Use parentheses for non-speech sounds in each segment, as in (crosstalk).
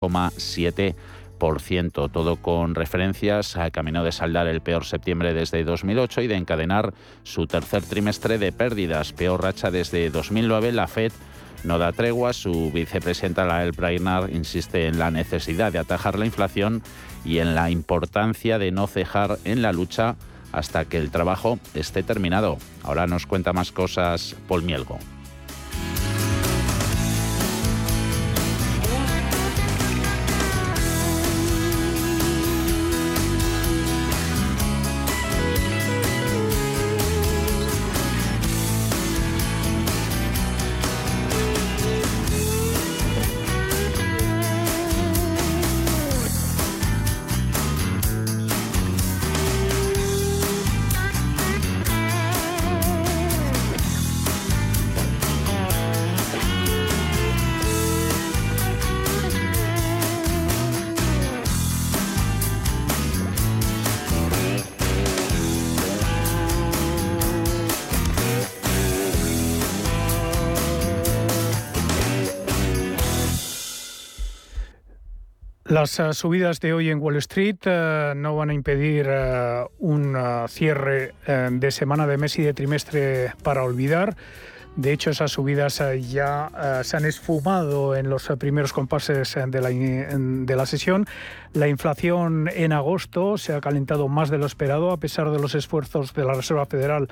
7%, todo con referencias a camino de saldar el peor septiembre desde 2008 y de encadenar su tercer trimestre de pérdidas, peor racha desde 2009. La Fed no da tregua, su vicepresidenta Lael Brainard insiste en la necesidad de atajar la inflación y en la importancia de no cejar en la lucha hasta que el trabajo esté terminado. Ahora nos cuenta más cosas Paul Mielgo. Las uh, subidas de hoy en Wall Street uh, no van a impedir uh, un cierre de semana, de mes y de trimestre para olvidar. De hecho, esas subidas ya se han esfumado en los primeros compases de la, de la, sesión. La inflación en agosto se ha calentado más de lo esperado, a pesar de los esfuerzos de la Reserva Federal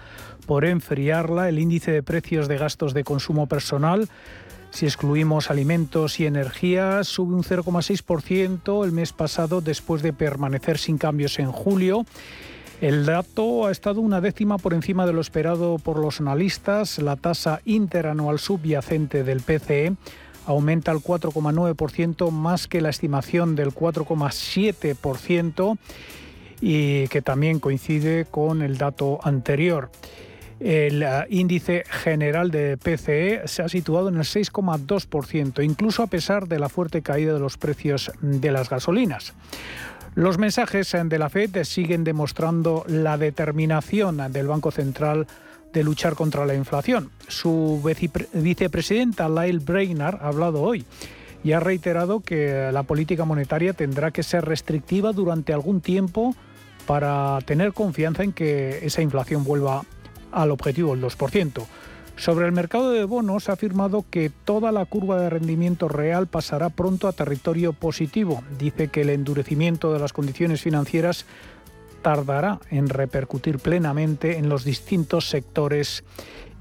por enfriarla. El índice de precios de gastos de consumo personal si excluimos alimentos y energía, sube un 0,6% el mes pasado después de permanecer sin cambios en julio. El dato ha estado una décima por encima de lo esperado por los analistas. La tasa interanual subyacente del PCE aumenta al 4,9%, más que la estimación del 4,7% y que también coincide con el dato anterior. El eh, índice general de PCE se ha situado en el 6,2%, incluso a pesar de la fuerte caída de los precios de las gasolinas. Los mensajes de la Fed siguen demostrando la determinación del Banco Central de luchar contra la inflación. Su vicepresidenta Lyle Brainard ha hablado hoy y ha reiterado que la política monetaria tendrá que ser restrictiva durante algún tiempo para tener confianza en que esa inflación vuelva al objetivo del 2%. Sobre el mercado de bonos ha afirmado que toda la curva de rendimiento real pasará pronto a territorio positivo. Dice que el endurecimiento de las condiciones financieras tardará en repercutir plenamente en los distintos sectores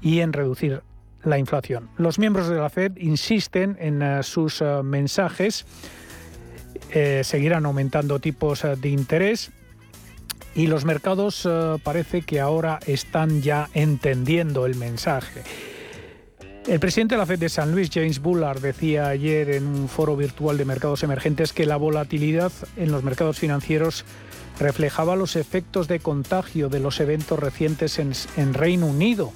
y en reducir la inflación. Los miembros de la Fed insisten en eh, sus eh, mensajes. Eh, seguirán aumentando tipos de interés y los mercados eh, parece que ahora están ya entendiendo el mensaje. El presidente de la Fed de San Luis, James Bullard, decía ayer en un foro virtual de mercados emergentes que la volatilidad en los mercados financieros reflejaba los efectos de contagio de los eventos recientes en, en Reino Unido,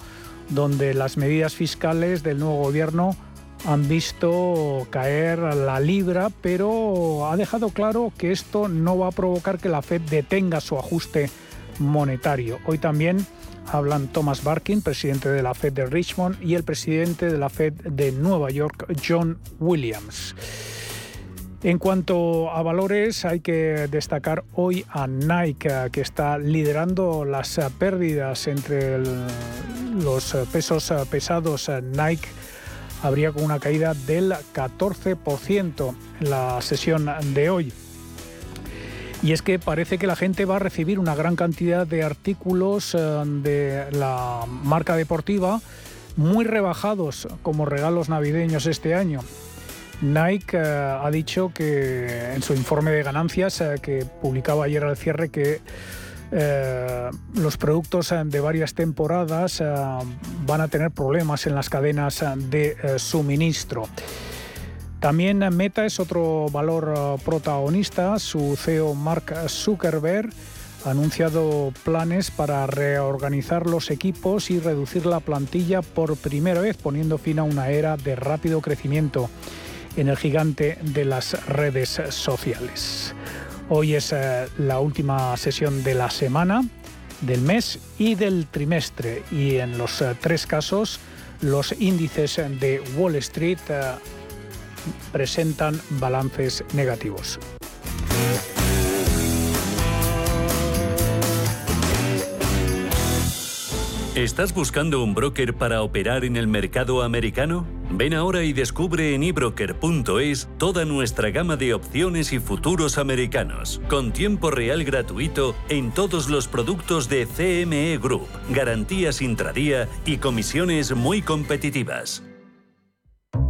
donde las medidas fiscales del nuevo gobierno han visto caer la libra, pero ha dejado claro que esto no va a provocar que la Fed detenga su ajuste monetario. Hoy también hablan Thomas Barkin, presidente de la Fed de Richmond, y el presidente de la Fed de Nueva York, John Williams. En cuanto a valores, hay que destacar hoy a Nike, que está liderando las pérdidas entre los pesos pesados. Nike habría con una caída del 14% en la sesión de hoy. Y es que parece que la gente va a recibir una gran cantidad de artículos eh, de la marca deportiva muy rebajados como regalos navideños este año. Nike eh, ha dicho que en su informe de ganancias eh, que publicaba ayer al cierre que eh, los productos eh, de varias temporadas eh, van a tener problemas en las cadenas de suministro. También Meta es otro valor protagonista. Su CEO Mark Zuckerberg ha anunciado planes para reorganizar los equipos y reducir la plantilla por primera vez, poniendo fin a una era de rápido crecimiento en el gigante de las redes sociales. Hoy es eh, la última sesión de la semana, del mes y del trimestre. Y en los eh, tres casos, los índices de Wall Street eh, presentan balances negativos. ¿Estás buscando un broker para operar en el mercado americano? Ven ahora y descubre en ebroker.es toda nuestra gama de opciones y futuros americanos, con tiempo real gratuito en todos los productos de CME Group, garantías intradía y comisiones muy competitivas.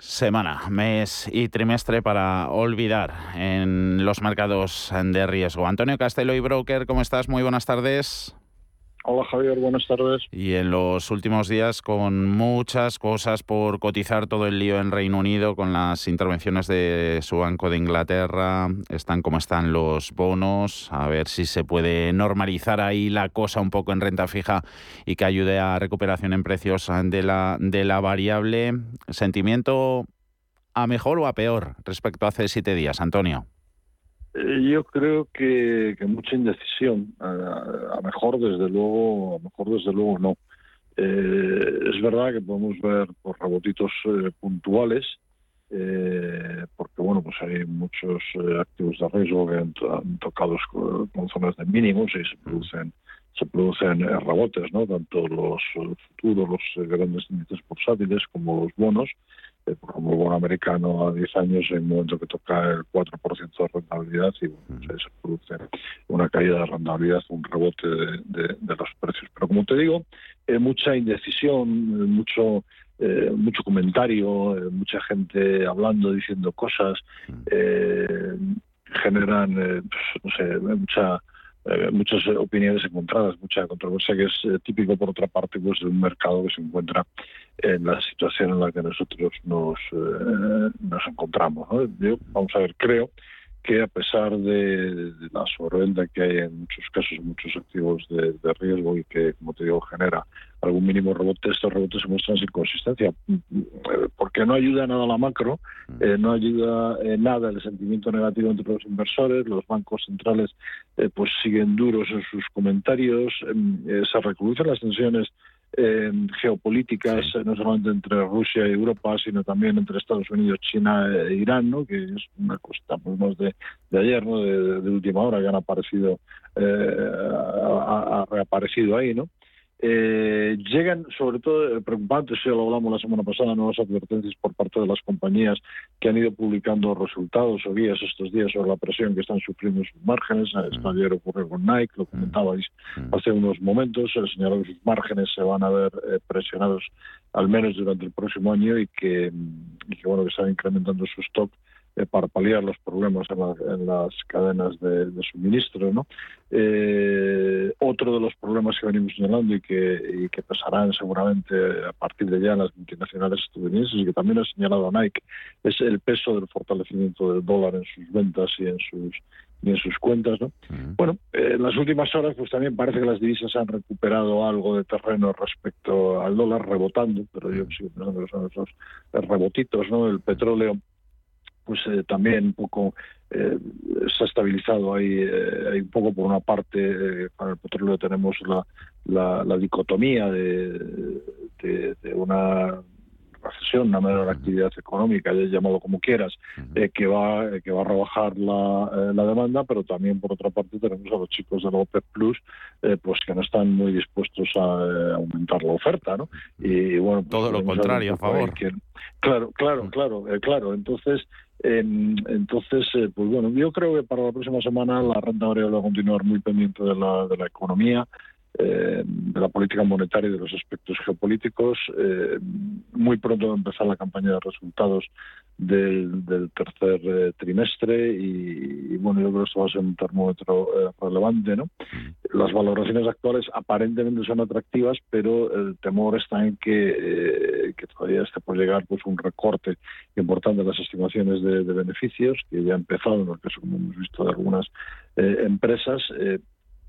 semana, mes y trimestre para olvidar en los mercados de riesgo. Antonio Castelo y Broker, ¿cómo estás? Muy buenas tardes. Hola Javier, buenas tardes. Y en los últimos días con muchas cosas por cotizar, todo el lío en Reino Unido con las intervenciones de su Banco de Inglaterra, están como están los bonos, a ver si se puede normalizar ahí la cosa un poco en renta fija y que ayude a recuperación en precios de la, de la variable. ¿Sentimiento a mejor o a peor respecto a hace siete días, Antonio? Eh, yo creo que, mucha indecisión. A, mejor, desde luego, a mejor, desde luego, no. Eh, es verdad que podemos ver por rebotitos eh, puntuales, porque bueno, pues hay muchos activos de riesgo que han, tocado con, zonas de mínimos y se producen se producen rebotes, ¿no? Tanto los futuros, los grandes índices bursátiles como los bonos por ejemplo, el bono americano a 10 años en un momento que toca el 4% de rentabilidad y se produce una caída de rentabilidad, un rebote de, los precios. Pero como te digo, eh, mucha indecisión, eh, mucho eh, mucho comentario, mucha gente hablando, diciendo cosas, generan, pues, no sé, mucha muchas opiniones encontradas, mucha controversia, que es típico, por otra parte, pues de un mercado que se encuentra en la situación en la que nosotros nos, eh, nos encontramos. Yo, vamos a ver, creo que a pesar de, la sobreventa que hay en muchos casos, muchos activos de, riesgo y que, como te digo, genera algún mínimo rebote, estos rebotes se muestran sin consistencia, porque no ayuda nada a la macro, mm. eh, no ayuda en nada el sentimiento negativo entre los inversores, los bancos centrales eh, pues siguen duros en sus comentarios, em, se recrudecen las tensiones eh, geopolíticas, no solamente entre Rusia y Europa, sino también entre Estados Unidos, China e Irán, ¿no? que es una cosa pues, de, de ayer, ¿no? de, última hora, que han aparecido, eh, ha, reaparecido ahí, ¿no? Eh, llegan, sobre todo, eh, preocupantes, ya lo hablamos la semana pasada, nuevas advertencias por parte de las compañías que han ido publicando resultados o guías estos días sobre la presión que están sufriendo sus márgenes. Mm. Esto ayer ocurrió con Nike, lo mm. comentabais mm. hace unos momentos. Se señaló que sus márgenes se van a ver eh, presionados al menos durante el próximo año y que, y que bueno, que están incrementando su stock eh, para paliar los problemas en, las cadenas de, suministro. ¿no? Eh, otro de los problemas que venimos señalando y que, y que pesarán seguramente a partir de ya en las multinacionales estadounidenses y que también ha señalado Nike es el peso del fortalecimiento del dólar en sus ventas y en sus en sus cuentas, ¿no? Bueno, eh, en las últimas horas pues también parece que las divisas han recuperado algo de terreno respecto al dólar, rebotando, pero yo sigo pensando que son esos rebotitos, ¿no? El petróleo pues eh, también un poco eh, se ha estabilizado ahí, eh, hay un poco por una parte con el petróleo tenemos la, la, dicotomía de, de, una recesión, una menor actividad económica, ya llamado como quieras, que va que va a rebajar la, la, demanda, pero también por otra parte tenemos a los chicos de la OPEP Plus, pues que no están muy dispuestos a aumentar la oferta, ¿no? Y bueno, pues todo lo contrario, a favor. claro, claro, claro, claro. Entonces entonces, eh, pues bueno, yo creo que para la próxima semana la renta variable va a continuar muy pendiente de la, de la economía, eh, de la política monetaria y de los aspectos geopolíticos. Eh, muy pronto va a empezar la campaña de resultados del, tercer eh, trimestre y, bueno, yo creo que esto va a ser un termómetro relevante. ¿no? Las valoraciones actuales aparentemente son atractivas, pero el temor está en que, que todavía esté por llegar pues un recorte importante de las estimaciones de, beneficios, que ya ha empezado en el caso, como hemos visto, de algunas empresas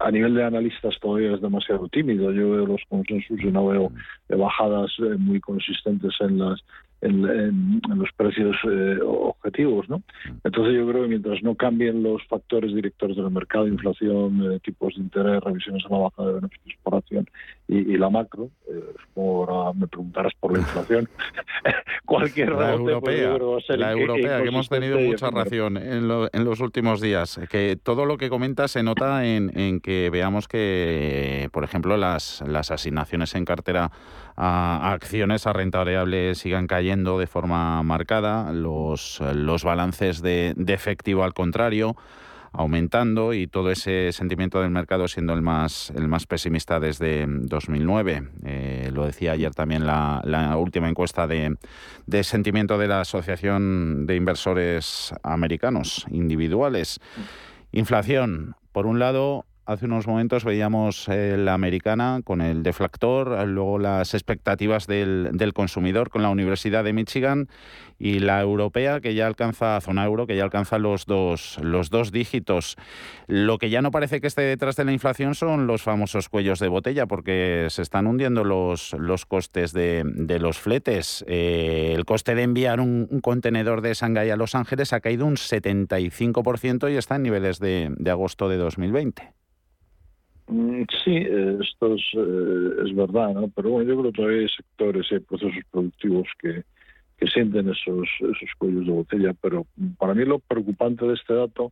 a nivel de analistas todavía es demasiado tímido. Yo veo los consensos y no veo bajadas muy consistentes en las en, los precios eh, objetivos, ¿no? Entonces yo creo que mientras no cambien los factores directores del mercado, inflación, eh, tipos de interés, revisiones a la baja de beneficios por acción y, la macro, eh, ahora me preguntarás por la (laughs) inflación, (laughs) cualquier la europea, la europea que, hemos tenido mucha ración en, en, los últimos días, que todo lo que comenta se nota en, en que veamos que, por ejemplo, las, las asignaciones en cartera a, acciones a renta variable sigan cayendo de forma marcada, los, los balances de, efectivo al contrario aumentando y todo ese sentimiento del mercado siendo el más el más pesimista desde 2009. Eh, lo decía ayer también la, la última encuesta de, de, sentimiento de la Asociación de Inversores Americanos Individuales. Inflación, por un lado, Hace unos momentos veíamos eh, la americana con el deflactor, luego las expectativas del, consumidor con la Universidad de Michigan y la europea que ya alcanza, zona euro, que ya alcanza los dos, los dos dígitos. Lo que ya no parece que esté detrás de la inflación son los famosos cuellos de botella, porque se están hundiendo los, los costes de, los fletes. Eh, el coste de enviar un, un, contenedor de Shanghái a Los Ángeles ha caído un 75% y está en niveles de, de agosto de 2020. Mm, sí, esto es, eh, es verdad, ¿no? pero bueno, yo creo que todavía hay sectores y procesos productivos que, que sienten esos, esos cuellos de botella, pero para mí lo preocupante de este dato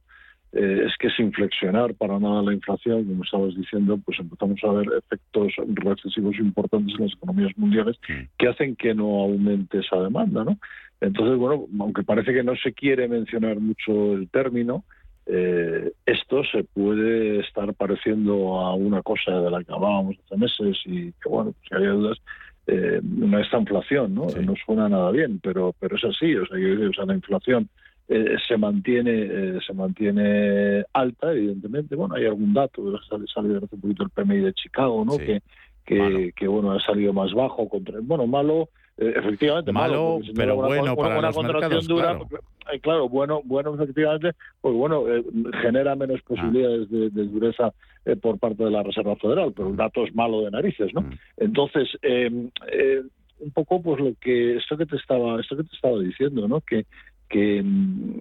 eh, es que sin inflexionar para nada la inflación, como estabas diciendo, pues empezamos a ver efectos recesivos importantes en las economías mundiales que hacen que no aumente esa demanda, ¿no? Entonces, bueno, aunque parece que no se quiere mencionar mucho el término, eh, esto se puede estar pareciendo a una cosa de la que hablábamos hace meses y que, bueno, si había dudas, eh, una esta inflación, ¿no? No suena nada bien, pero pero es así, o sea, o sea la inflación eh, se mantiene eh, se mantiene alta, evidentemente. Bueno, hay algún dato, sale, sale hace un poquito el PMI de Chicago, ¿no? Que, que, que, bueno, ha salido más bajo, contra, bueno, malo efectivamente malo, pero bueno para los mercados, dura, claro. Eh, claro. bueno, bueno efectivamente, pues bueno, eh, genera menos ah. posibilidades de, dureza por parte de la Reserva Federal, pero el dato es malo de narices, ¿no? Mm. Entonces, em, un poco pues lo que esto que te estaba esto que te estaba diciendo, ¿no? Que que mm,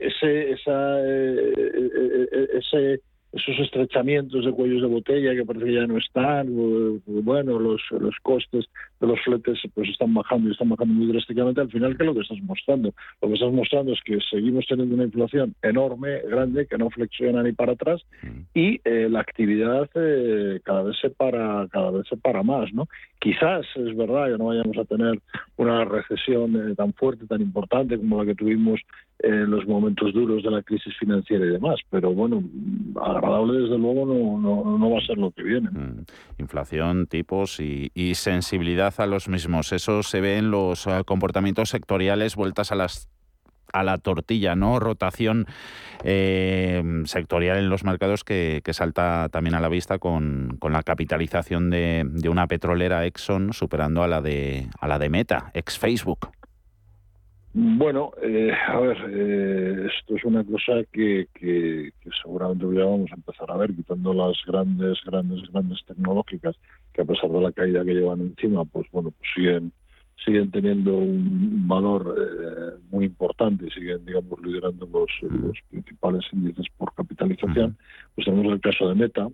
ese esa ese esos estrechamientos de cuellos de botella que parece que ya no están, bueno, los, los costes de los fletes pues están bajando y están bajando muy drásticamente, al final, ¿qué es lo que estás mostrando? Lo que estás mostrando es que seguimos teniendo una inflación enorme, grande, que no flexiona ni para atrás y eh, la actividad eh, cada vez se para, cada vez se para más, ¿no? Quizás es verdad que no vayamos a tener una recesión eh, tan fuerte, tan importante como la que tuvimos en los momentos duros de la crisis financiera y demás, pero bueno, agradable desde luego no, no, va a ser lo que viene. Mm. Inflación, tipos y, sensibilidad a los mismos, eso se ve en los eh, comportamientos sectoriales vueltas a las a la tortilla, ¿no? Rotación eh, sectorial en los mercados que, salta también a la vista con, con la capitalización de, de, una petrolera Exxon superando a la de a la de Meta, ex Facebook. Bueno, eh, a ver, eh, esto es una cosa que, que, seguramente ya vamos a empezar a ver, quitando las grandes, grandes, grandes tecnológicas, que a pesar de la caída que llevan encima, pues bueno, pues siguen siguen teniendo un valor eh, muy importante y siguen, digamos, liderando los, los principales índices por capitalización. Pues tenemos el caso de Meta,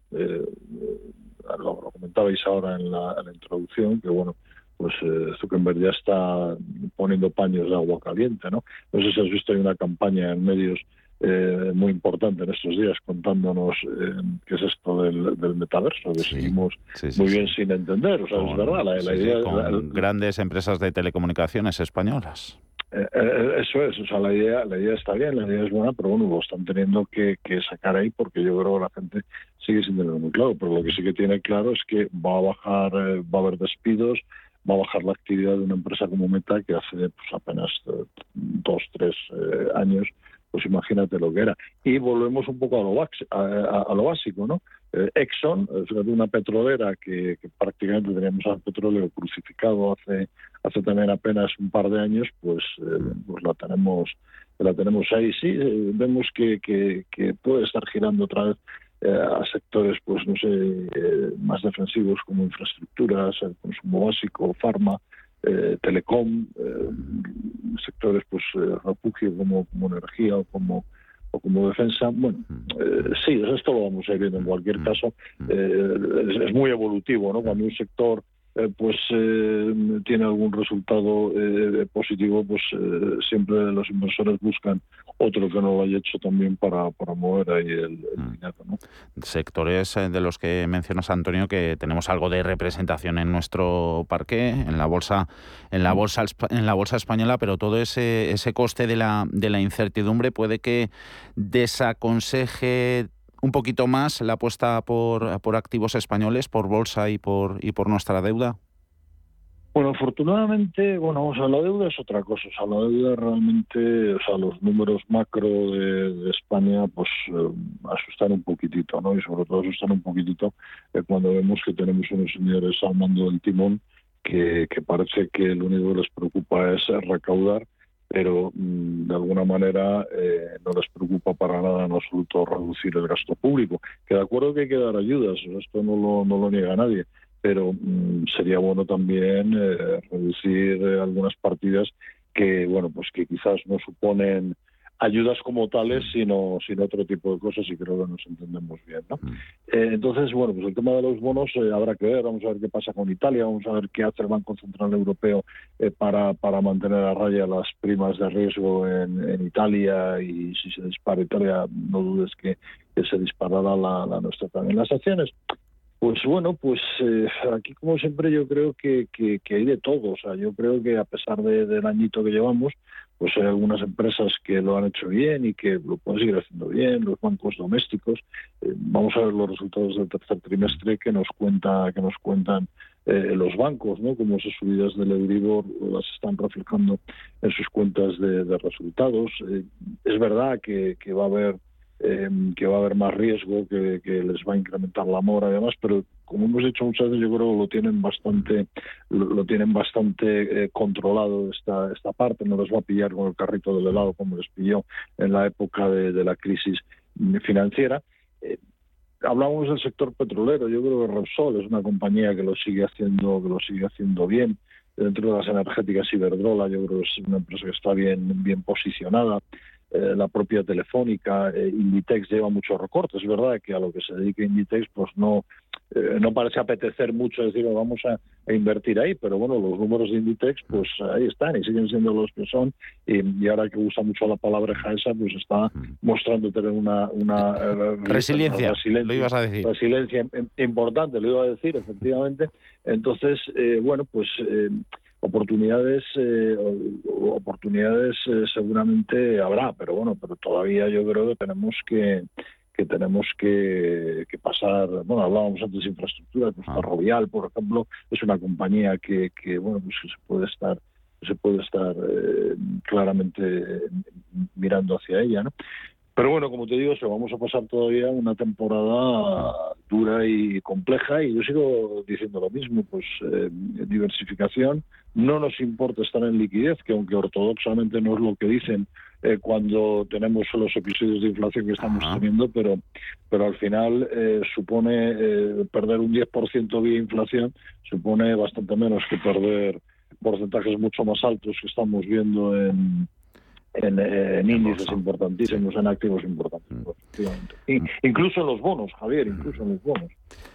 lo, comentabais ahora en la, en la introducción, que bueno, pues eh, Zuckerberg ya está poniendo paños de agua caliente, ¿no? No sé si has visto hay una campaña en medios eh, muy importante en estos días contándonos eh, qué es esto del, metaverso, que seguimos muy bien sin entender, o sea, es verdad, la, idea... Con grandes empresas de telecomunicaciones españolas. eso es, o sea, la idea, la idea está bien, la idea es buena, pero bueno, lo están teniendo que, que sacar ahí porque yo creo que la gente sigue sin tenerlo muy claro. Pero lo que sí que tiene claro es que va a bajar, va a haber despidos, va a bajar la actividad de una empresa como Meta que hace pues, apenas eh, dos, tres eh, años, pues imagínate lo que era. Y volvemos un poco a lo, a, lo básico, ¿no? Eh, Exxon, una petrolera que, prácticamente teníamos al petróleo crucificado hace hace también apenas un par de años, pues, pues la tenemos la tenemos ahí. Sí, vemos que, que, que puede estar girando otra vez a sectores, pues no sé, más defensivos como infraestructuras, el consumo básico, farma, telecom, sectores, pues refugio como, como energía o como como defensa, bueno, mm. sí, esto lo vamos a ir viendo en cualquier mm. caso. es, muy evolutivo, ¿no? Cuando un sector eh, pues eh, tiene algún resultado eh, positivo, pues siempre los inversores buscan otro que no lo haya hecho también para, para mover ahí el, mm. dinero. ¿no? Sectores de los que mencionas, Antonio, que tenemos algo de representación en nuestro parque, en la bolsa, en la mm. bolsa, en la bolsa española, pero todo ese, ese coste de la, de la incertidumbre puede que desaconseje un poquito más la apuesta por, por activos españoles, por bolsa y por, y por nuestra deuda? Bueno, afortunadamente, bueno, o sea, la deuda es otra cosa. O sea, la deuda realmente, o sea, los números macro de, España, pues eh, asustan un poquitito, ¿no? Y sobre todo asustan un poquitito eh, cuando vemos que tenemos unos señores al mando del timón que, que parece que lo único que les preocupa es recaudar pero mm, de alguna manera eh, no les preocupa para nada en absoluto reducir el gasto público. Que de acuerdo que hay que dar ayudas, esto no lo, no lo niega nadie, pero mm, sería bueno también eh, reducir eh, algunas partidas que, bueno, pues que quizás no suponen ayudas como tales, sino, sino otro tipo de cosas y creo que nos entendemos bien. ¿no? Mm. Eh, entonces, bueno, pues el tema de los bonos eh, habrá que ver, vamos a ver qué pasa con Italia, vamos a ver qué hace el Banco Central Europeo eh, para, para mantener a raya las primas de riesgo en, en, Italia y si se dispara Italia, no dudes que, se disparará la, la nuestra también. Las acciones, pues bueno, pues aquí como siempre yo creo que, que, hay de todo. O sea, yo creo que a pesar del añito que llevamos, pues hay algunas empresas que lo han hecho bien y que lo pueden seguir haciendo bien, los bancos domésticos. Eh, vamos a ver los resultados del tercer trimestre que nos cuenta que nos cuentan eh, los bancos, ¿no? Como esas subidas del Euribor las están reflejando en sus cuentas de, resultados. Eh, es verdad que, que va a haber Em, que va a haber más riesgo, que, les va a incrementar la mora y demás, pero como hemos dicho muchas veces, yo creo que lo tienen bastante, lo, tienen bastante eh, controlado esta, esta parte, no les va a pillar con el carrito del helado como les pilló en la época de, la crisis financiera. Eh, hablamos del sector petrolero, yo creo que Repsol es una compañía que lo sigue haciendo, que lo sigue haciendo bien. Dentro de las energéticas Iberdrola, yo creo que es una empresa que está bien, bien posicionada. Eh, la propia Telefónica, eh, Inditex lleva muchos recortes. Es verdad que a lo que se dedica Inditex, pues no, eh, no parece apetecer mucho decir vamos a, invertir ahí, pero bueno, los números de Inditex, pues ahí están y siguen siendo los que son. Y, ahora que usa mucho la palabra esa, pues está mostrando tener una, una (laughs) resiliencia, lo ibas a decir. Resiliencia importante, lo iba a decir, efectivamente. Entonces, bueno, pues oportunidades eh, oportunidades eh, seguramente habrá pero bueno pero todavía yo creo que tenemos que que tenemos que, pasar bueno hablábamos antes de infraestructura pues Ferrovial por ejemplo es una compañía que, que bueno pues se puede estar se puede estar eh, claramente mirando hacia ella ¿no? Pero bueno, como te digo, se vamos a pasar todavía una temporada dura y compleja y yo sigo diciendo lo mismo, pues eh, diversificación, no nos importa estar en liquidez, que aunque ortodoxamente no es lo que dicen eh, cuando tenemos los episodios de inflación que estamos teniendo, pero, pero al final eh, supone perder un 10% de inflación, supone bastante menos que perder porcentajes mucho más altos que estamos viendo en en, índices importantísimos, en activos importantísimos. Mm. incluso en los bonos, Javier, incluso en los bonos.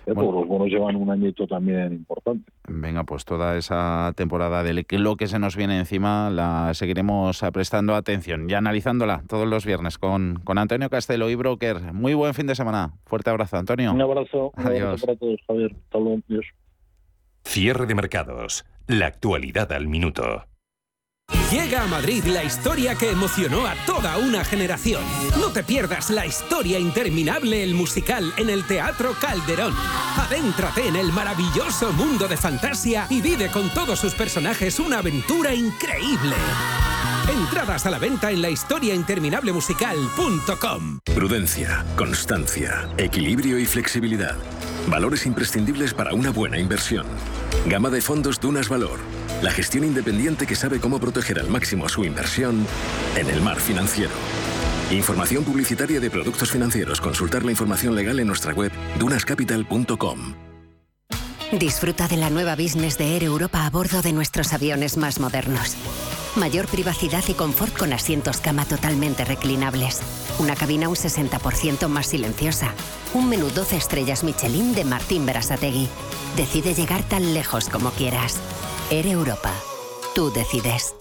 Eh, los bonos llevan un añito también importante. Venga, pues toda esa temporada de lo que se nos viene encima la seguiremos prestando atención y analizándola todos los viernes con, con Antonio Castelo y Broker. Muy buen fin de semana. Fuerte abrazo, Antonio. Un abrazo. Adiós. para todos, Javier. Hasta luego. Cierre de mercados. La actualidad al minuto. Llega a Madrid la historia que emocionó a toda una generación. No te pierdas la historia interminable, el musical, en el Teatro Calderón. Adéntrate en el maravilloso mundo de fantasía y vive con todos sus personajes una aventura increíble. Entradas a la venta en la musical.com. Prudencia, constancia, equilibrio y flexibilidad. Valores imprescindibles para una buena inversión. Gama de fondos Dunas Valor la gestión independiente que sabe cómo proteger al máximo su inversión en el mar financiero. Información publicitaria de productos financieros. Consultar la información legal en nuestra web dunascapital.com. Disfruta de la nueva business de Air Europa a bordo de nuestros aviones más modernos. Mayor privacidad y confort con asientos cama totalmente reclinables. Una cabina un 60% más silenciosa. Un menú 12 estrellas Michelin de Martín Berasategui. Decide llegar tan lejos como quieras. Air Europa. Tú decides.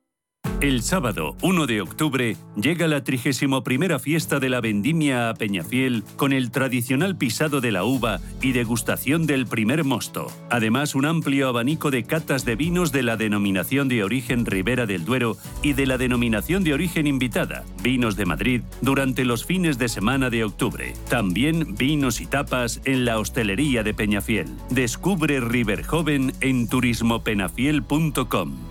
El sábado 1 de octubre llega la 31 fiesta de la vendimia a Peñafiel con el tradicional pisado de la uva y degustación del primer mosto. Además, un amplio abanico de catas de vinos de la denominación de origen Ribera del Duero y de la denominación de origen invitada, Vinos de Madrid, durante los fines de semana de octubre. También vinos y tapas en la hostelería de Peñafiel. Descubre River Joven en turismopenafiel.com.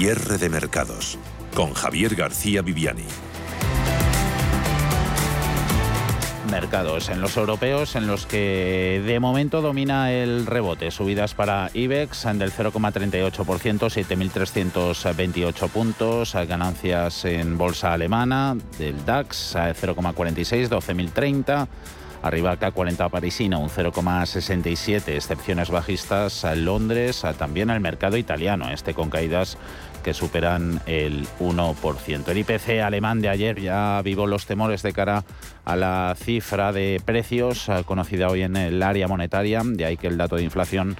Cierre de mercados con Javier García Viviani. Mercados en los europeos en los que de momento domina el rebote. Subidas para IBEX del 0,38%, 7.328 puntos. Ganancias en bolsa alemana del DAX 0,46, 12.030. Arriba K40 parisino, un 0,67, excepciones bajistas a Londres, también el mercado italiano, este con caídas que superan el 1%. El IPC alemán de ayer ya vivo los temores de cara a la cifra de precios conocida hoy en el área monetaria, de ahí que el dato de inflación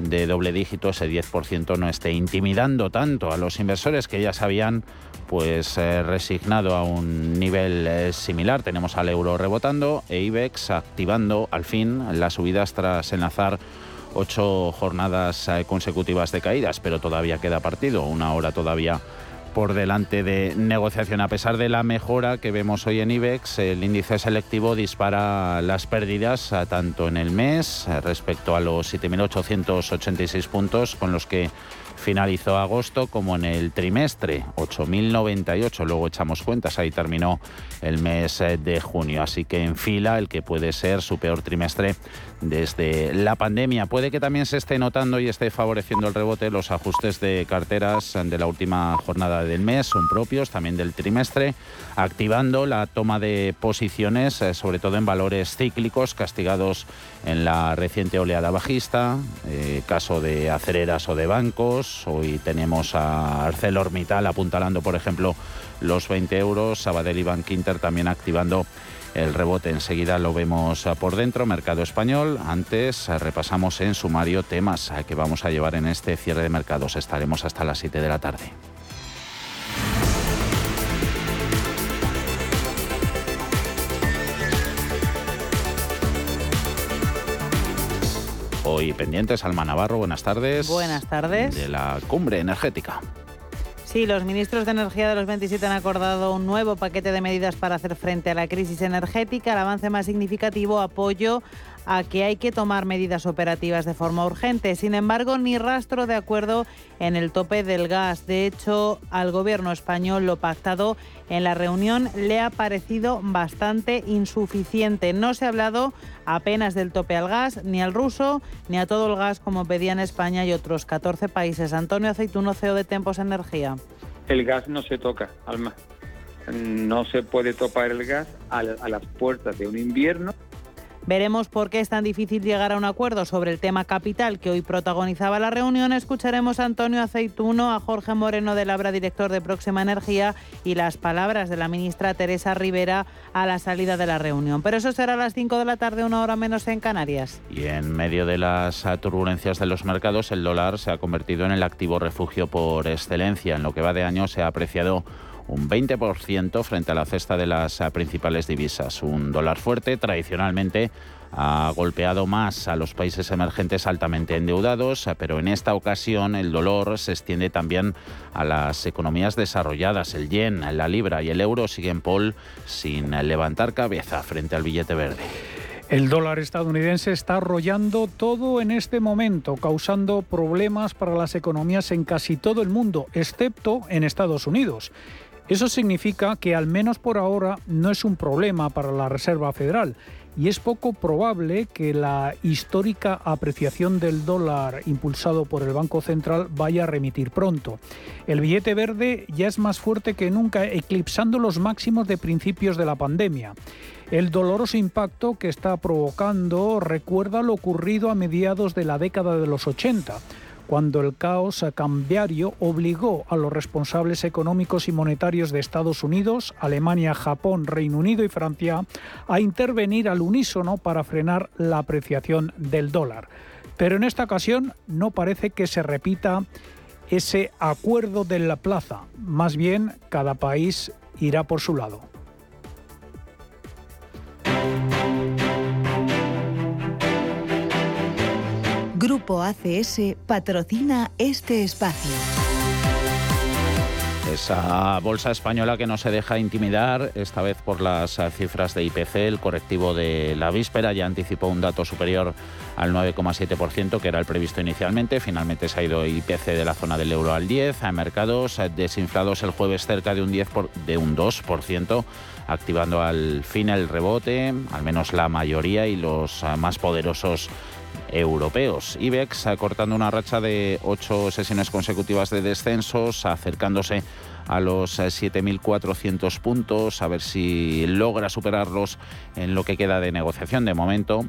de doble dígito, ese 10%, no esté intimidando tanto a los inversores que ya sabían pues eh, resignado a un nivel eh, similar. Tenemos al euro rebotando e IBEX activando al fin las subidas tras enlazar ocho jornadas eh, consecutivas de caídas, pero todavía queda partido, una hora todavía por delante de negociación. A pesar de la mejora que vemos hoy en IBEX, el índice selectivo dispara las pérdidas tanto en el mes respecto a los 7.886 puntos con los que finalizó agosto como en el trimestre, 8.098. Luego echamos cuentas, ahí terminó el mes eh, de junio. Así que en fila el que puede ser su peor trimestre desde la pandemia. Puede que también se esté notando y esté favoreciendo el rebote los ajustes de carteras de la última jornada del mes, son propios también del trimestre, activando la toma de posiciones, eh, sobre todo en valores cíclicos, castigados en la reciente oleada bajista, eh, caso de acereras o de bancos. Hoy tenemos a ArcelorMittal apuntalando, por ejemplo, los 20 euros, Sabadell y Bank Inter también activando el rebote. Enseguida lo vemos por dentro, mercado español. Antes repasamos en sumario temas que vamos a llevar en este cierre de mercados. Estaremos hasta las 7 de la tarde. Hoy pendientes, Alma Navarro, buenas tardes. Buenas tardes. De la cumbre energética. Sí, los ministros de Energía de los 27 han acordado un nuevo paquete de medidas para hacer frente a la crisis energética. El avance más significativo, apoyo a que hay que tomar medidas operativas de forma urgente. Sin embargo, ni rastro de acuerdo en el tope del gas. De hecho, al gobierno español lo pactado en la reunión le ha parecido bastante insuficiente. No se ha hablado apenas del tope al gas, ni al ruso, ni a todo el gas como pedían España y otros 14 países. Antonio Aceituno, CEO de Tempos Energía. El gas no se toca, Alma. No se puede topar el gas a las puertas de un invierno Veremos por qué es tan difícil llegar a un acuerdo sobre el tema capital que hoy protagonizaba la reunión. Escucharemos a Antonio Aceituno, a Jorge Moreno de Labra, director de Próxima Energía, y las palabras de la ministra Teresa Rivera a la salida de la reunión. Pero eso será a las 5 de la tarde, una hora menos en Canarias. Y en medio de las turbulencias de los mercados, el dólar se ha convertido en el activo refugio por excelencia. En lo que va de año se ha apreciado un 20% frente a la cesta de las eh, principales divisas. Un dólar fuerte tradicionalmente ha golpeado más a los países emergentes altamente endeudados, eh, pero en esta ocasión el dolor se extiende también a las economías desarrolladas. El yen, la libra y el euro siguen, Paul, sin levantar cabeza frente al billete verde. El dólar estadounidense está arrollando todo en este momento, causando problemas para las economías en casi todo el mundo, excepto en Estados Unidos. Eso significa que al menos por ahora no es un problema para la Reserva Federal y es poco probable que la histórica apreciación del dólar impulsado por el Banco Central vaya a remitir pronto. El billete verde ya es más fuerte que nunca, eclipsando los máximos de principios de la pandemia. El doloroso impacto que está provocando recuerda lo ocurrido a mediados de la década de los 80 cuando el caos cambiario obligó a los responsables económicos y monetarios de Estados Unidos, Alemania, Japón, Reino Unido y Francia a intervenir al unísono para frenar la apreciación del dólar. Pero en esta ocasión no parece que se repita ese acuerdo de la plaza. Más bien, cada país irá por su lado. Grupo ACS patrocina este espacio. Esa bolsa española que no se deja intimidar, esta vez por las cifras de IPC, el correctivo de la víspera ya anticipó un dato superior al 9,7%, que era el previsto inicialmente. Finalmente se ha ido IPC de la zona del euro al 10%. A mercados desinflados el jueves cerca de un, 10 de un 2%, activando al fin el rebote, al menos la mayoría y los más poderosos europeos. IBEX cortando una racha de ocho sesiones consecutivas de descensos, acercándose a los 7.400 eh, puntos, a ver si logra superarlos en lo que queda de negociación. De momento,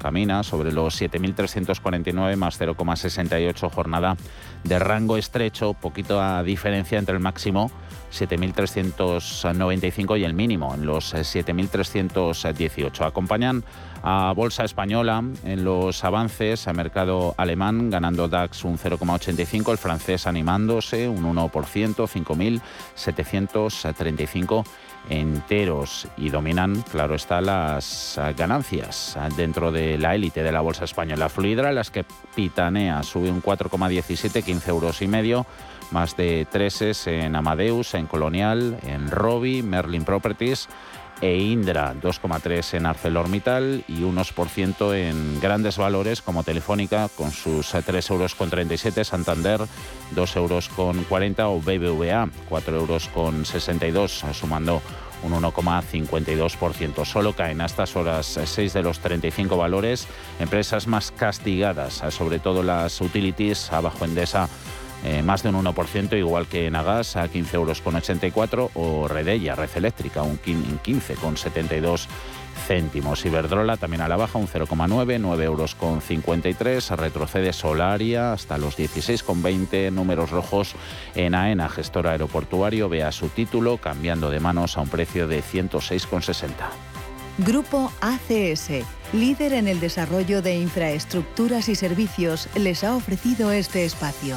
camina sobre los 7.349 más 0,68 jornada de rango estrecho, poquito a diferencia entre el máximo 7.395 y el mínimo en los 7.318. Acompañan a Bolsa Española en los avances, a mercado alemán ganando DAX un 0,85, el francés animándose un 1%, 5.735 enteros y dominan, claro está, las ganancias dentro de la élite de la bolsa española. Fluidra, las que pitanea, sube un 4,17, 15 euros y medio más de treses en Amadeus, en Colonial, en Robi, Merlin Properties e Indra, 2,3 en ArcelorMittal y unos por ciento en grandes valores como Telefónica con sus 3,37 euros, Santander 2,40 euros o BBVA 4,62 euros, sumando un 1,52%. Solo caen a estas horas 6 de los 35 valores, empresas más castigadas, sobre todo las utilities, abajo Endesa eh, más de un 1%, igual que en Agas a 15 euros con 84 o Redella, Red Eléctrica, un 15 con 72 céntimos. Iberdrola también a la baja, un 0,9, 9 euros con 53. Retrocede Solaria hasta los 16,20. Números rojos en AENA, gestor aeroportuario, vea su título cambiando de manos a un precio de 106,60. Grupo ACS, líder en el desarrollo de infraestructuras y servicios, les ha ofrecido este espacio.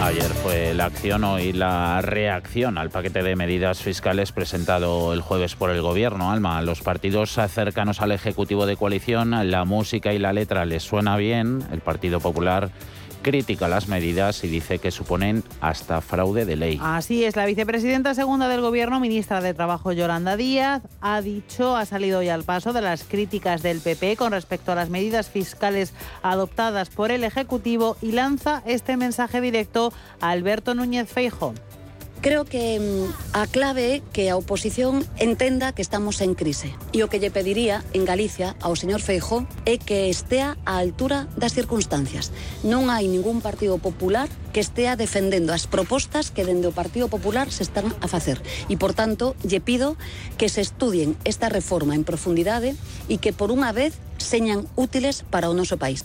Ayer fue la acción, hoy la reacción al paquete de medidas fiscales presentado el jueves por el Gobierno. Alma, los partidos cercanos al Ejecutivo de coalición, la música y la letra les suena bien. El Partido Popular critica las medidas y dice que suponen hasta fraude de ley. Así es, la vicepresidenta segunda del Gobierno, ministra de Trabajo Yolanda Díaz, ha dicho, ha salido hoy al paso de las críticas del PP con respecto a las medidas fiscales adoptadas por el Ejecutivo y lanza este mensaje directo a Alberto Núñez Feijóo. Creo que mm, a clave é que a oposición entenda que estamos en crise. E o que lle pediría en Galicia ao señor Feijó é que estea á altura das circunstancias. Non hai ningún Partido Popular que estea defendendo as propostas que dende o Partido Popular se están a facer. E, por tanto, lle pido que se estudien esta reforma en profundidade e que, por unha vez, señan útiles para o noso país.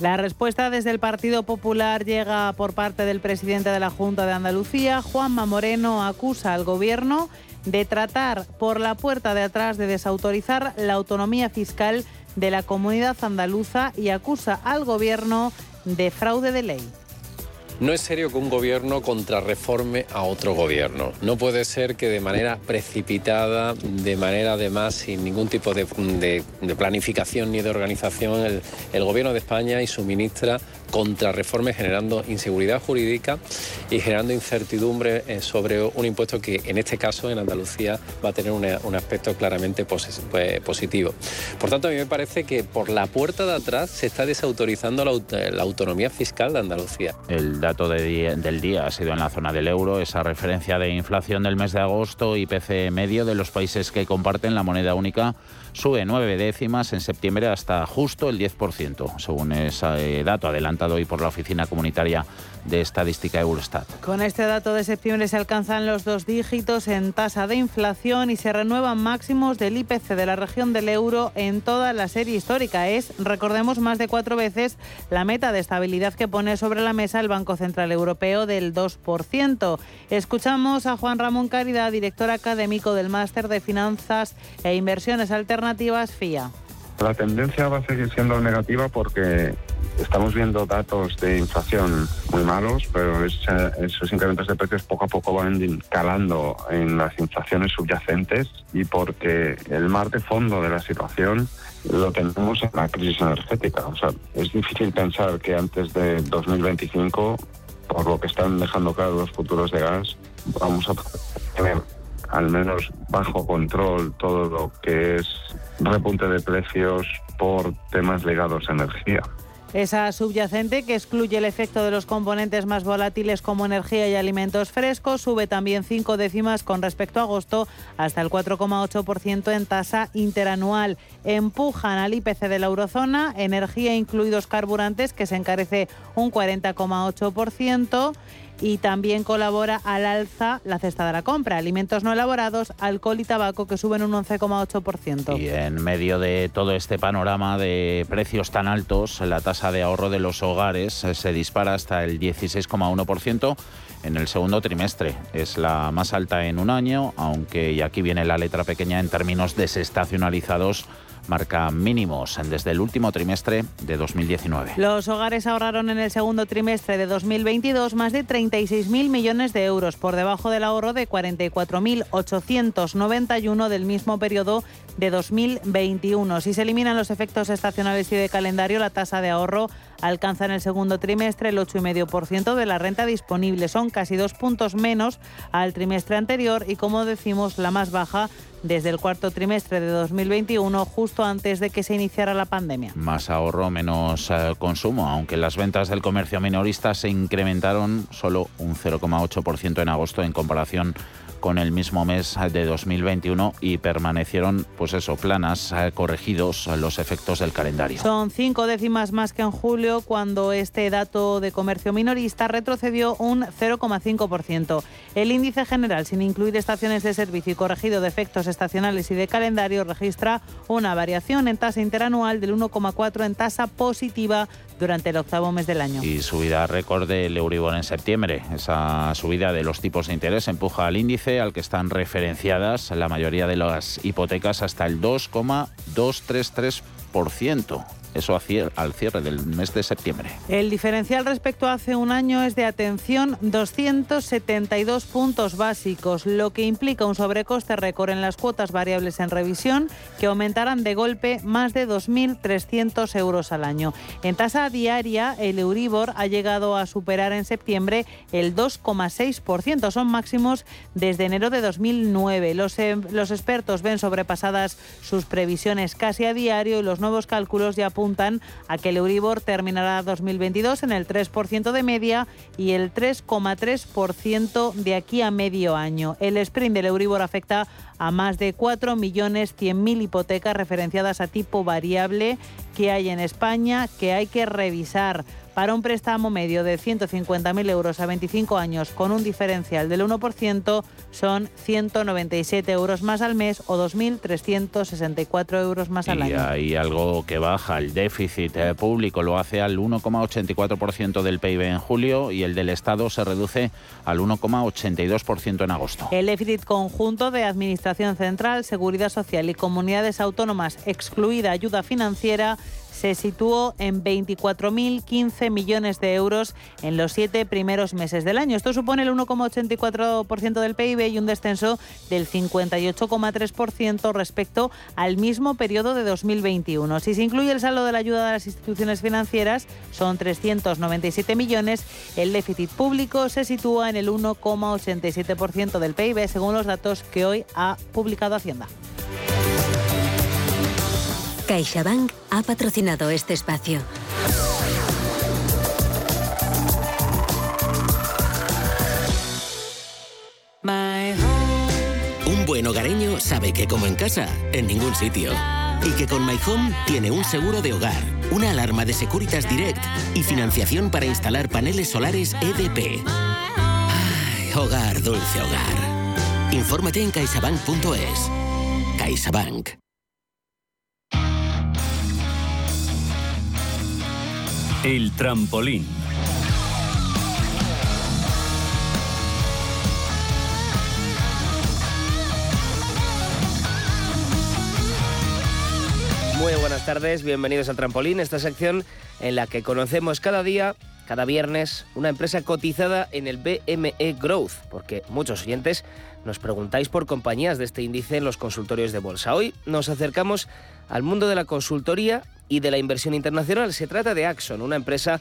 La respuesta desde el Partido Popular llega por parte del presidente de la Junta de Andalucía. Juanma Moreno acusa al Gobierno de tratar por la puerta de atrás de desautorizar la autonomía fiscal de la comunidad andaluza y acusa al Gobierno de fraude de ley. No es serio que un gobierno contrarreforme a otro gobierno. No puede ser que de manera precipitada, de manera además sin ningún tipo de, planificación ni de organización, el, gobierno de España y su ministra contrarreforme generando inseguridad jurídica y generando incertidumbre eh, sobre un impuesto que en este caso en Andalucía va a tener un aspecto claramente pues, positivo. Por tanto, a mí me parece que por la puerta de atrás se está desautorizando la, aut- la autonomía fiscal de Andalucía. Dato del día ha sido en la zona del euro, esa referencia de inflación del mes de agosto, IPC medio de los países que comparten la moneda única, sube nueve décimas en septiembre hasta justo el 10%, según ese dato adelantado hoy por la Oficina Comunitaria de Estadística Eurostat. Con este dato de septiembre se alcanzan los dos dígitos en tasa de inflación y se renuevan máximos del IPC de la región del euro en toda la serie histórica. Es, recordemos, más de cuatro veces la meta de estabilidad que pone sobre la mesa el Banco Central Europeo del 2%. Escuchamos a Juan Ramón Caridad, director académico del Máster de Finanzas e Inversiones Alternativas FIA. La tendencia va a seguir siendo negativa porque estamos viendo datos de inflación muy malos, pero esos incrementos de precios poco a poco van calando en las inflaciones subyacentes y porque el mar de fondo de la situación lo tenemos en la crisis energética. O sea, es difícil pensar que antes de 2025, por lo que están dejando claro los futuros de gas, vamos a tener al menos bajo control todo lo que es repunte de precios por temas ligados a energía. Esa subyacente, que excluye el efecto de los componentes más volátiles como energía y alimentos frescos, sube también cinco décimas con respecto a agosto hasta el 4,8% en tasa interanual. Empujan al IPC de la eurozona, energía incluidos carburantes, que se encarece un 40,8% y también colabora al alza la cesta de la compra, alimentos no elaborados, alcohol y tabaco que suben un 11,8%. Y en medio de todo este panorama de precios tan altos, la tasa de ahorro de los hogares se dispara hasta el 16,1% en el segundo trimestre. Es la más alta en un año, aunque, y aquí viene la letra pequeña, en términos desestacionalizados, marca mínimos desde el último trimestre de 2019. Los hogares ahorraron en el segundo trimestre de 2022 más de 36.000 millones de euros, por debajo del ahorro de 44.891 del mismo periodo de 2021. Si se eliminan los efectos estacionales y de calendario, la tasa de ahorro alcanza en el segundo trimestre el 8,5% de la renta disponible. Son casi dos puntos menos al trimestre anterior y, como decimos, la más baja desde el cuarto trimestre de 2021, justo antes de que se iniciara la pandemia. Más ahorro, menos eh, consumo, aunque las ventas del comercio minorista se incrementaron solo un 0,8% en agosto en comparación con el mismo mes de 2021 y permanecieron, pues eso, planas, eh, corregidos los efectos del calendario. Son cinco décimas más que en julio, cuando este dato de comercio minorista retrocedió un 0,5%. El índice general, sin incluir estaciones de servicio y corregido de efectos estacionales y de calendario, registra una variación en tasa interanual del 1,4 en tasa positiva durante el octavo mes del año. Y subida récord del Euribor en septiembre. Esa subida de los tipos de interés empuja al índice al que están referenciadas la mayoría de las hipotecas hasta el 2,233%. Eso al cierre del mes de septiembre. El diferencial respecto a hace un año es de atención 272 puntos básicos, lo que implica un sobrecoste récord en las cuotas variables en revisión que aumentarán de golpe más de 2.300 euros al año. En tasa diaria, el Euribor ha llegado a superar en septiembre el 2,6%. Son máximos desde enero de 2009. Los, em, los expertos ven sobrepasadas sus previsiones casi a diario y los nuevos cálculos ya apuntan apuntan a que el Euribor terminará 2022 en el 3% de media y el 3,3% de aquí a medio año. El sprint del Euribor afecta a más de 4.100.000 hipotecas referenciadas a tipo variable que hay en España que hay que revisar para un préstamo medio de 150.000 euros a 25 años con un diferencial del 1% son 197 euros más al mes o 2.364 euros más al año. Y hay algo que baja, el déficit eh, público lo hace al 1,84% del PIB en julio y el del Estado se reduce al 1,82% en agosto. El déficit conjunto de Administración Central, Seguridad Social y Comunidades Autónomas, excluida ayuda financiera, se situó en 24.015 millones de euros en los siete primeros meses del año. Esto supone el 1,84% del PIB y un descenso del 58,3% respecto al mismo periodo de 2021. Si se incluye el saldo de la ayuda de las instituciones financieras, son 397 millones. El déficit público se sitúa en el 1,87% del PIB, según los datos que hoy ha publicado Hacienda. CaixaBank ha patrocinado este espacio. Un buen hogareño sabe que como en casa, en ningún sitio. Y que con My Home tiene un seguro de hogar una alarma de Securitas Direct y financiación para instalar paneles solares EDP. Ay, hogar, dulce hogar. Infórmate en caixabank.es. CaixaBank. El trampolín. Muy buenas tardes, bienvenidos al Trampolín, esta sección en la que conocemos cada día, cada viernes, una empresa cotizada en el BME Growth, porque muchos oyentes nos preguntáis por compañías de este índice en los consultorios de bolsa. Hoy nos acercamos al mundo de la consultoría y de la inversión internacional. Se trata de Axon, una empresa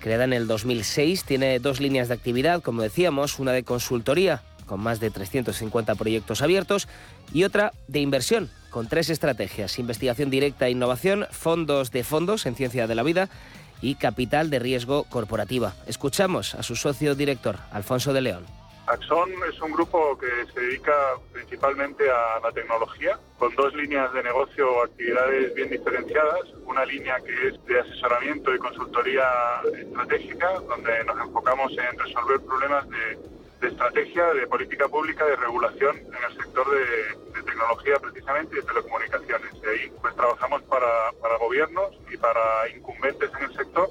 creada en el 2006, tiene dos líneas de actividad, como decíamos, una de consultoría con más de 350 proyectos abiertos y otra de inversión con tres estrategias, investigación directa e innovación, fondos de fondos en ciencia de la vida y capital de riesgo corporativa. Escuchamos a su socio director, Alfonso de León. Axon es un grupo que se dedica principalmente a la tecnología, con dos líneas de negocio o actividades bien diferenciadas. Una línea que es de asesoramiento y consultoría estratégica, donde nos enfocamos en resolver problemas de, estrategia, de política pública, de regulación en el sector de, tecnología precisamente y de telecomunicaciones. Y ahí pues trabajamos para, gobiernos y para incumbentes en el sector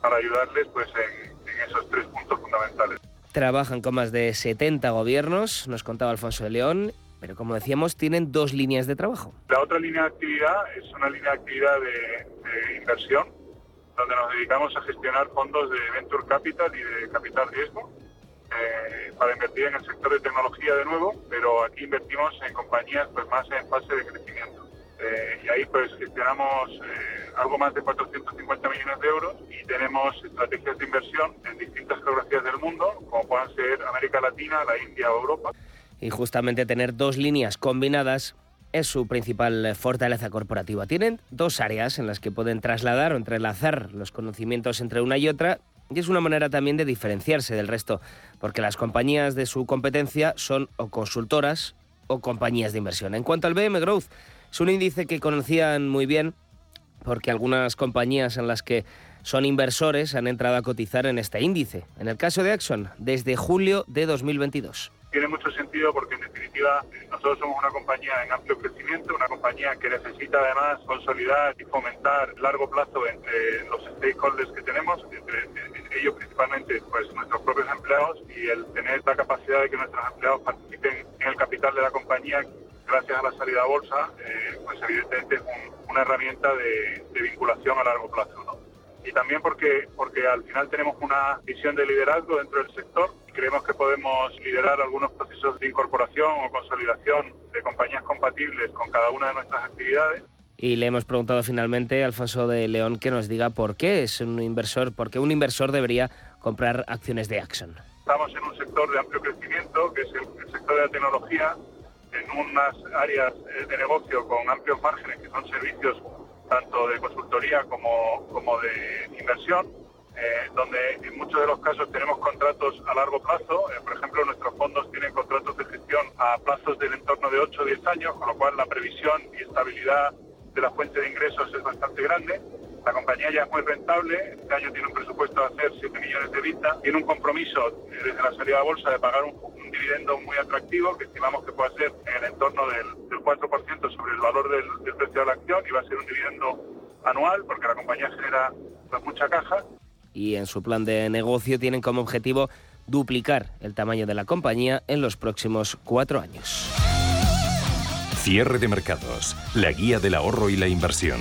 para ayudarles pues en esos tres puntos fundamentales. Trabajan con más de 70 gobiernos, nos contaba Alfonso de León, pero como decíamos, tienen dos líneas de trabajo. La otra línea de actividad es una línea de actividad de, inversión, donde nos dedicamos a gestionar fondos de venture capital y de capital riesgo eh, para invertir en el sector de tecnología de nuevo, pero aquí invertimos en compañías pues más en fase de crecimiento. Eh, y ahí pues gestionamos eh, algo más de 450 millones de euros y tenemos estrategias de inversión en distintas geografías del mundo, como puedan ser América Latina, la India o Europa. Y justamente tener dos líneas combinadas es su principal fortaleza corporativa. Tienen dos áreas en las que pueden trasladar o entrelazar los conocimientos entre una y otra y es una manera también de diferenciarse del resto, porque las compañías de su competencia son o consultoras o compañías de inversión. En cuanto al BM Growth, es un índice que conocían muy bien porque algunas compañías en las que son inversores han entrado a cotizar en este índice. En el caso de Exxon, desde julio de 2022 tiene mucho sentido porque en definitiva nosotros somos una compañía en amplio crecimiento, una compañía que necesita además consolidar y fomentar largo plazo entre los stakeholders que tenemos, entre, ellos principalmente pues nuestros propios empleados y el tener la capacidad de que nuestros empleados participen en el capital de la compañía gracias a la salida a bolsa, eh, pues evidentemente es una herramienta de, vinculación a largo plazo. ¿no? Y también porque, porque al final tenemos una visión de liderazgo dentro del sector y creemos que podemos liderar algunos procesos de incorporación o consolidación de compañías compatibles con cada una de nuestras actividades. Y le hemos preguntado finalmente a Alfonso de León que nos diga por qué es un inversor, por qué un inversor debería comprar acciones de Axon. Estamos en un sector de amplio crecimiento, que es el sector de la tecnología, en unas áreas de negocio con amplios márgenes, que son servicios tanto de consultoría como, como de inversión, eh, donde en muchos de los casos tenemos contratos a largo plazo. Eh, por ejemplo, nuestros fondos tienen contratos de gestión a plazos del entorno de 8 o 10 años, con lo cual la previsión y estabilidad de la fuente de ingresos es bastante grande. La compañía ya es muy rentable, este año tiene un presupuesto de hacer 7 millones de vista, tiene un compromiso desde la salida a bolsa de pagar un, dividendo muy atractivo que estimamos que pueda ser en el entorno del, 4% sobre el valor del, precio de la acción y va a ser un dividendo anual porque la compañía genera pues, mucha caja. Y en su plan de negocio tienen como objetivo duplicar el tamaño de la compañía en los próximos cuatro años. Cierre de mercados, la guía del ahorro y la inversión.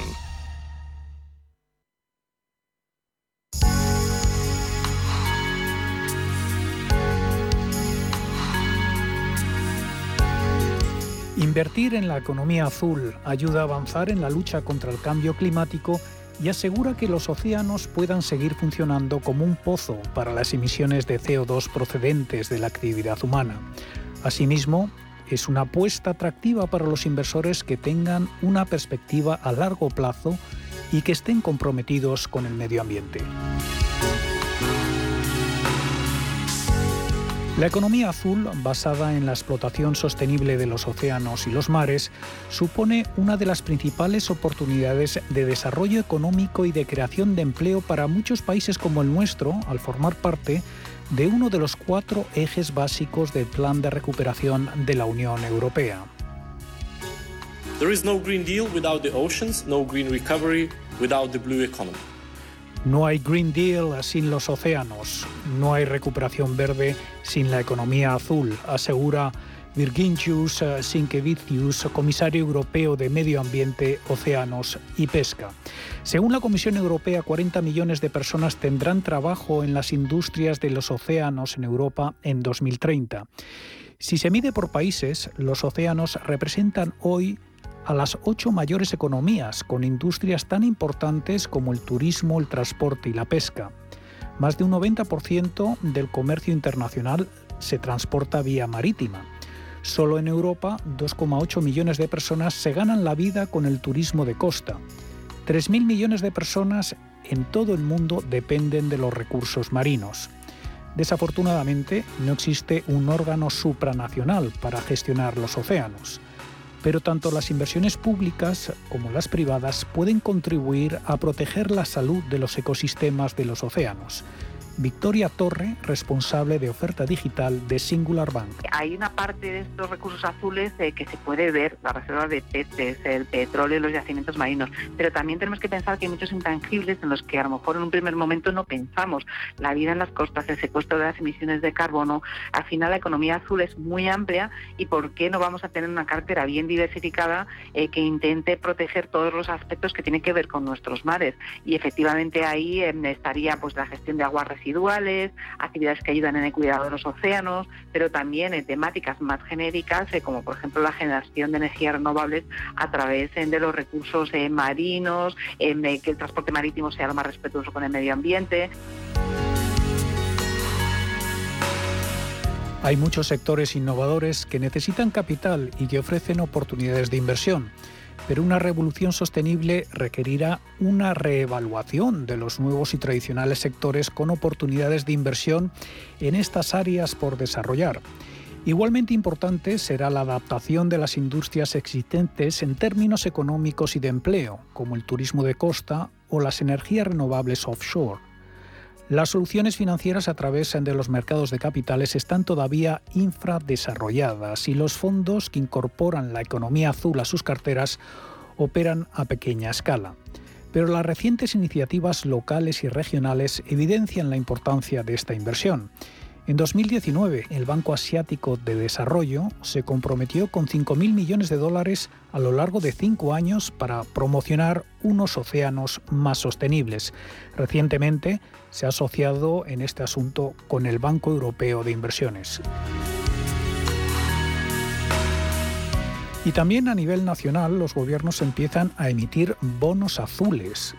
Invertir en la economía azul ayuda a avanzar en la lucha contra el cambio climático y asegura que los océanos puedan seguir funcionando como un pozo para las emisiones de CO2 procedentes de la actividad humana. Asimismo, es una apuesta atractiva para los inversores que tengan una perspectiva a largo plazo y que estén comprometidos con el medio ambiente. La economía azul, basada en la explotación sostenible de los océanos y los mares, supone una de las principales oportunidades de desarrollo económico y de creación de empleo para muchos países como el nuestro, al formar parte de uno de los cuatro ejes básicos del Plan de Recuperación de la Unión Europea. There is no Green Deal without the oceans, no Green Recovery without the blue economy. No hay Green Deal sin los océanos, no hay recuperación verde sin la economía azul, asegura Virgintius Sinkevicius, comisario europeo de Medio Ambiente, Océanos y Pesca. Según la Comisión Europea, 40 millones de personas tendrán trabajo en las industrias de los océanos en Europa en 2030. Si se mide por países, los océanos representan hoy a las ocho mayores economías, con industrias tan importantes como el turismo, el transporte y la pesca. Más de un 90% del comercio internacional se transporta vía marítima. Solo en Europa, 2,8 millones de personas se ganan la vida con el turismo de costa. 3.000 millones de personas en todo el mundo dependen de los recursos marinos. Desafortunadamente, no existe un órgano supranacional para gestionar los océanos pero tanto las inversiones públicas como las privadas pueden contribuir a proteger la salud de los ecosistemas de los océanos. Victoria Torre, responsable de oferta digital de Singular Bank. Hay una parte de estos recursos azules eh, que se puede ver, la reserva de peces, el petróleo, los yacimientos marinos, pero también tenemos que pensar que hay muchos intangibles en los que a lo mejor en un primer momento no pensamos. La vida en las costas, el secuestro de las emisiones de carbono, al final la economía azul es muy amplia y ¿por qué no vamos a tener una cartera bien diversificada eh, que intente proteger todos los aspectos que tienen que ver con nuestros mares? Y efectivamente ahí eh, estaría pues la gestión de aguas residuales, residuales, actividades que ayudan en el cuidado de los océanos, pero también en temáticas más genéricas, eh, como por ejemplo la generación de energías renovables a través eh, de los recursos eh, marinos, que el transporte marítimo sea lo más respetuoso con el medio ambiente. Hay muchos sectores innovadores que necesitan capital y que ofrecen oportunidades de inversión pero una revolución sostenible requerirá una reevaluación de los nuevos y tradicionales sectores con oportunidades de inversión en estas áreas por desarrollar. Igualmente importante será la adaptación de las industrias existentes en términos económicos y de empleo, como el turismo de costa o las energías renovables offshore. Las soluciones financieras a través de los mercados de capitales están todavía infradesarrolladas y los fondos que incorporan la economía azul a sus carteras operan a pequeña escala. Pero las recientes iniciativas locales y regionales evidencian la importancia de esta inversión. En 2019, el Banco Asiático de Desarrollo se comprometió con 5.000 millones de dólares a lo largo de cinco años para promocionar unos océanos más sostenibles. Recientemente se ha asociado en este asunto con el Banco Europeo de Inversiones. Y también a nivel nacional los gobiernos empiezan a emitir bonos azules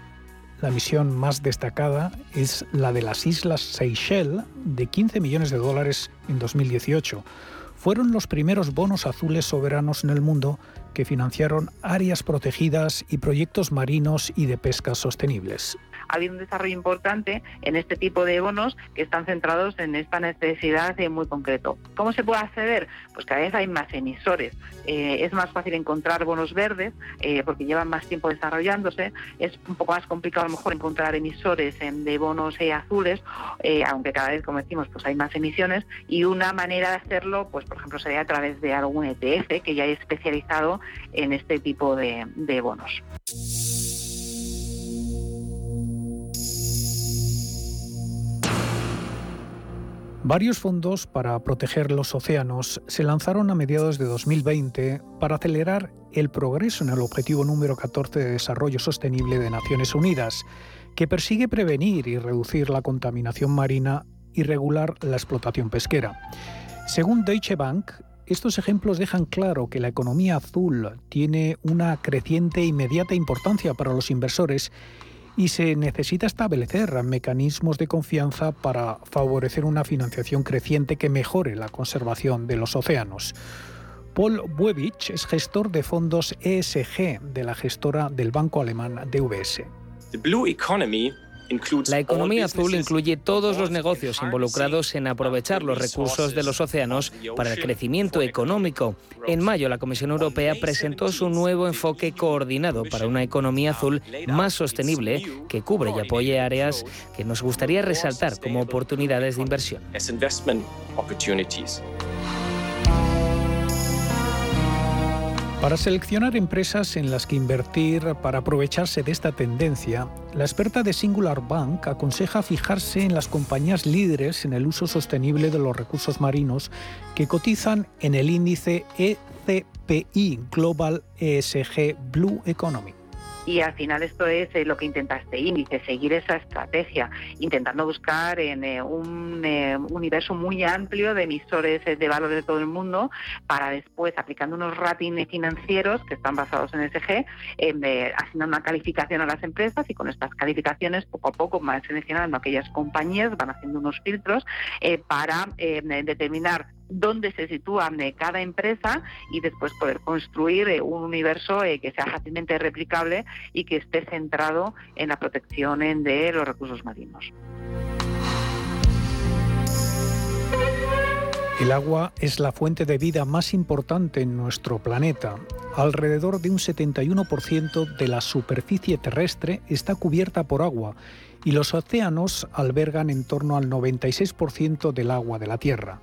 la misión más destacada es la de las Islas Seychelles, de 15 millones de dólares en 2018. Fueron los primeros bonos azules soberanos en el mundo que financiaron áreas protegidas y proyectos marinos y de pesca sostenibles ha habido un desarrollo importante en este tipo de bonos que están centrados en esta necesidad muy concreto. ¿Cómo se puede acceder? Pues cada vez hay más emisores. Eh, es más fácil encontrar bonos verdes eh, porque llevan más tiempo desarrollándose. Es un poco más complicado a lo mejor encontrar emisores de bonos eh, azules, aunque cada vez, como decimos, pues hay más emisiones. Y una manera de hacerlo, pues por ejemplo, sería a través de algún ETF que ya es especializado en este tipo de bonos. Varios fondos para proteger los océanos se lanzaron a mediados de 2020 para acelerar el progreso en el objetivo número 14 de Desarrollo Sostenible de Naciones Unidas, que persigue prevenir y reducir la contaminación marina y regular la explotación pesquera. Según Deutsche Bank, estos ejemplos dejan claro que la economía azul tiene una creciente e inmediata importancia para los inversores y se necesita establecer mecanismos de confianza para favorecer una financiación creciente que mejore la conservación de los océanos. Paul Buebich es gestor de fondos ESG de la gestora del banco alemán DVS. The blue economy La economía azul incluye todos los negocios involucrados en aprovechar los recursos de los océanos para el crecimiento económico. En mayo, la Comisión Europea presentó su nuevo enfoque coordinado para una economía azul más sostenible que cubre y apoye áreas que nos gustaría resaltar como oportunidades de inversión. Para seleccionar empresas en las que invertir para aprovecharse de esta tendencia, la experta de Singular Bank aconseja fijarse en las compañías líderes en el uso sostenible de los recursos marinos que cotizan en el índice ECPI Global ESG Blue Economy. Y al final esto es eh, lo que intenta este índice, seguir esa estrategia, intentando buscar en eh, un eh, universo muy amplio de emisores de valor de todo el mundo para después, aplicando unos ratings financieros que están basados en SG, haciendo una calificación a las empresas y con estas calificaciones poco a poco van seleccionando aquellas compañías, van haciendo unos filtros para determinar dónde se sitúa cada empresa y después poder construir eh, un universo eh, que sea fácilmente replicable y que esté centrado en la protección de los recursos marinos. El agua es la fuente de vida más importante en nuestro planeta. Alrededor de un 71% de la superficie terrestre está cubierta por agua y los océanos albergan en torno al 96% del agua de la Tierra.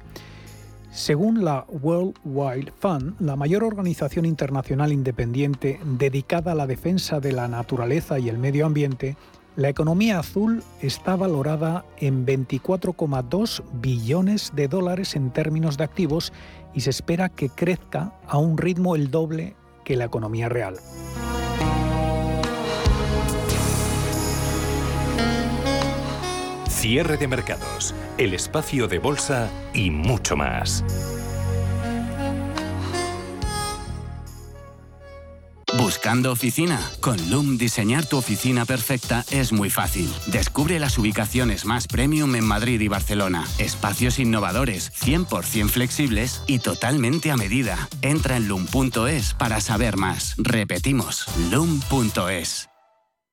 Según la World Wide Fund, la mayor organización internacional independiente dedicada a la defensa de la naturaleza y el medio ambiente, la economía azul está valorada en 24,2 billones de dólares en términos de activos y se espera que crezca a un ritmo el doble que la economía real. Cierre de mercados, el espacio de bolsa y mucho más. Buscando oficina. Con Loom diseñar tu oficina perfecta es muy fácil. Descubre las ubicaciones más premium en Madrid y Barcelona. Espacios innovadores, 100% flexibles y totalmente a medida. Entra en loom.es para saber más. Repetimos, loom.es.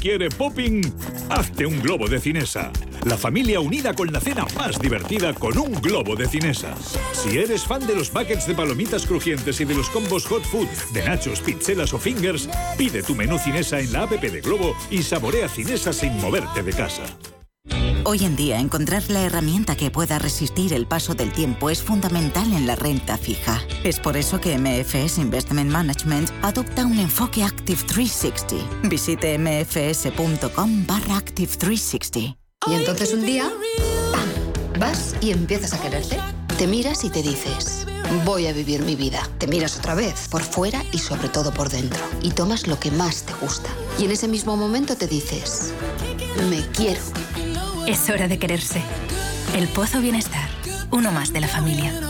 quiere popping, hazte un globo de cinesa. La familia unida con la cena más divertida con un globo de cinesa. Si eres fan de los buckets de palomitas crujientes y de los combos hot food de nachos, pizzelas o fingers, pide tu menú cinesa en la app de Globo y saborea cinesa sin moverte de casa. Hoy en día encontrar la herramienta que pueda resistir el paso del tiempo es fundamental en la renta fija. Es por eso que MFS Investment Management adopta un enfoque Active 360. Visite mfs.com barra Active 360. Y entonces un día, ¡pam! Vas y empiezas a quererte. Te miras y te dices, voy a vivir mi vida. Te miras otra vez, por fuera y sobre todo por dentro. Y tomas lo que más te gusta. Y en ese mismo momento te dices, me quiero. Es hora de quererse. El Pozo Bienestar, uno más de la familia.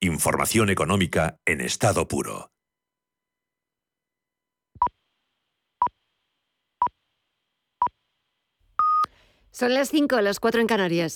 Información económica en estado puro. Son las 5, las 4 en Canarias.